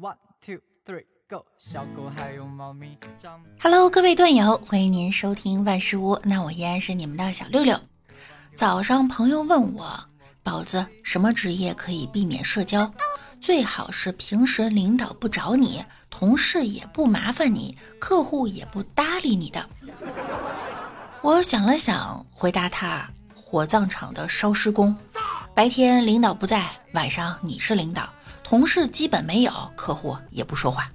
One two three go，小狗还有猫咪。Hello，各位段友，欢迎您收听万事屋。那我依然是你们的小六六。早上朋友问我，宝子，什么职业可以避免社交？最好是平时领导不找你，同事也不麻烦你，客户也不搭理你的。我想了想，回答他：火葬场的烧尸工。白天领导不在，晚上你是领导，同事基本没有，客户也不说话。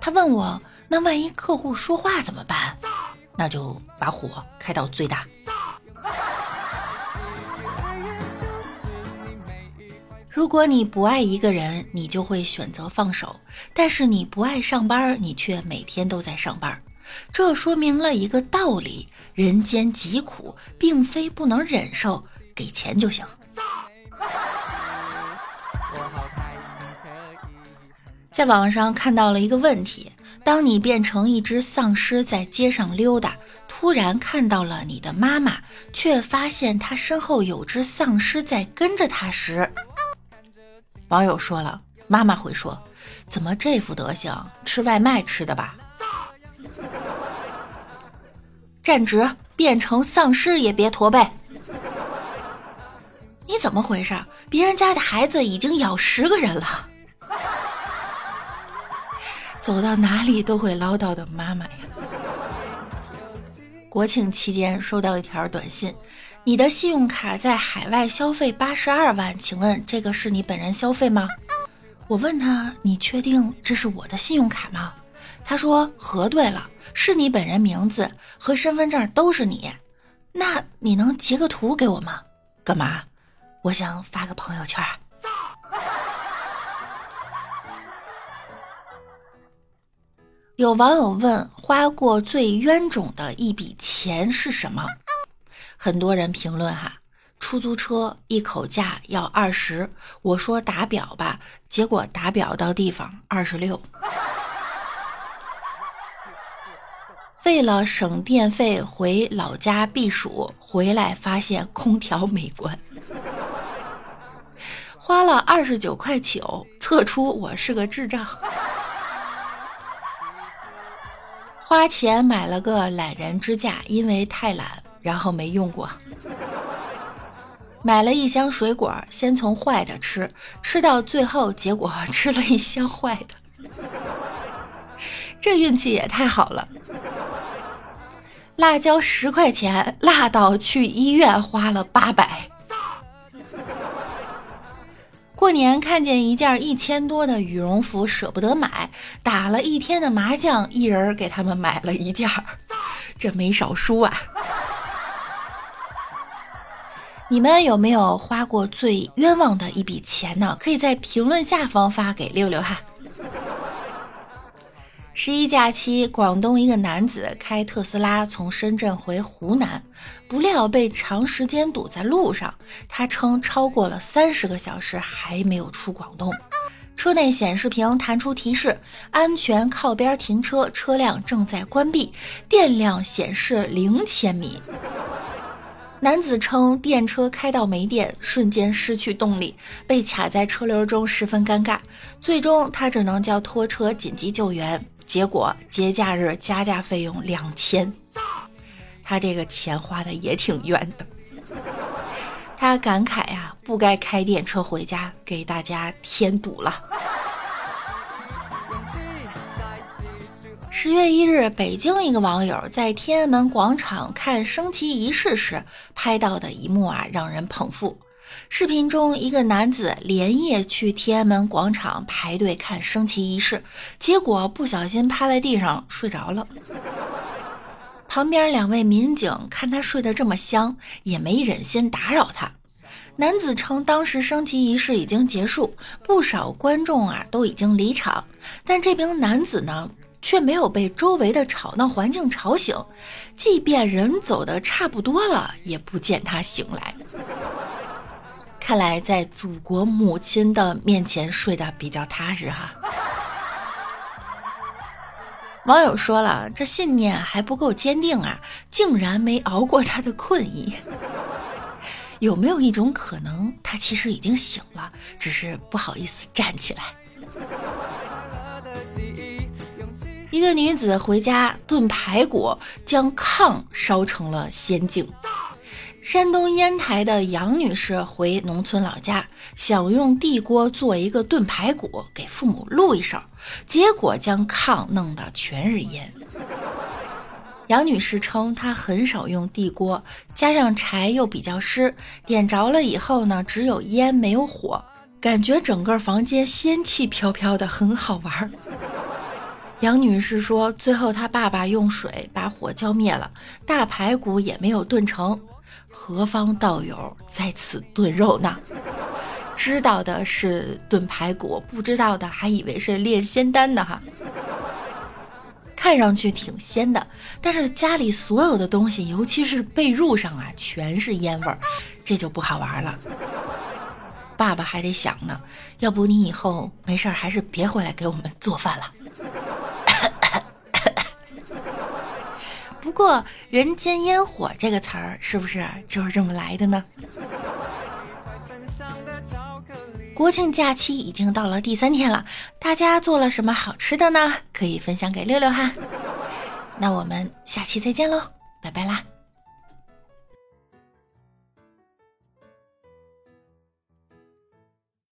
他问我，那万一客户说话怎么办？那就把火开到最大。如果你不爱一个人，你就会选择放手；但是你不爱上班，你却每天都在上班。这说明了一个道理：人间疾苦，并非不能忍受。给钱就行。在网上看到了一个问题：当你变成一只丧尸在街上溜达，突然看到了你的妈妈，却发现她身后有只丧尸在跟着她时，网友说了，妈妈会说：“怎么这副德行？吃外卖吃的吧？”站直，变成丧尸也别驼背。你怎么回事？别人家的孩子已经咬十个人了，走到哪里都会唠叨的妈妈呀！国庆期间收到一条短信，你的信用卡在海外消费八十二万，请问这个是你本人消费吗？我问他，你确定这是我的信用卡吗？他说核对了，是你本人名字和身份证都是你，那你能截个图给我吗？干嘛？我想发个朋友圈。有网友问：花过最冤种的一笔钱是什么？很多人评论哈，出租车一口价要二十，我说打表吧，结果打表到地方二十六。为了省电费回老家避暑，回来发现空调没关。花了二十九块九，测出我是个智障。花钱买了个懒人支架，因为太懒，然后没用过。买了一箱水果，先从坏的吃，吃到最后，结果吃了一箱坏的。这运气也太好了。辣椒十块钱，辣到去医院花了八百。过年看见一件一千多的羽绒服，舍不得买，打了一天的麻将，一人给他们买了一件，这没少输啊！你们有没有花过最冤枉的一笔钱呢？可以在评论下方发给六六哈。十一假期，广东一个男子开特斯拉从深圳回湖南，不料被长时间堵在路上。他称超过了三十个小时还没有出广东。车内显示屏弹出提示：安全靠边停车，车辆正在关闭，电量显示零千米。男子称电车开到没电，瞬间失去动力，被卡在车流中，十分尴尬。最终他只能叫拖车紧急救援。结果节假日加价费用两千，他这个钱花的也挺冤的。他感慨呀，不该开电车回家，给大家添堵了。十月一日，北京一个网友在天安门广场看升旗仪式时拍到的一幕啊，让人捧腹。视频中，一个男子连夜去天安门广场排队看升旗仪式，结果不小心趴在地上睡着了。旁边两位民警看他睡得这么香，也没忍心打扰他。男子称，当时升旗仪式已经结束，不少观众啊都已经离场，但这名男子呢，却没有被周围的吵闹环境吵醒，即便人走的差不多了，也不见他醒来。看来在祖国母亲的面前睡得比较踏实哈。网友说了，这信念还不够坚定啊，竟然没熬过他的困意。有没有一种可能，他其实已经醒了，只是不好意思站起来？一个女子回家炖排骨，将炕烧成了仙境。山东烟台的杨女士回农村老家，想用地锅做一个炖排骨，给父母露一手，结果将炕弄得全是烟。杨女士称，她很少用地锅，加上柴又比较湿，点着了以后呢，只有烟没有火，感觉整个房间仙气飘飘的，很好玩。杨女士说，最后她爸爸用水把火浇灭了，大排骨也没有炖成。何方道友在此炖肉呢？知道的是炖排骨，不知道的还以为是炼仙丹呢哈。看上去挺鲜的，但是家里所有的东西，尤其是被褥上啊，全是烟味儿，这就不好玩了。爸爸还得想呢，要不你以后没事儿还是别回来给我们做饭了。不过“人间烟火”这个词儿是不是就是这么来的呢？国庆假期已经到了第三天了，大家做了什么好吃的呢？可以分享给六六哈。那我们下期再见喽，拜拜啦。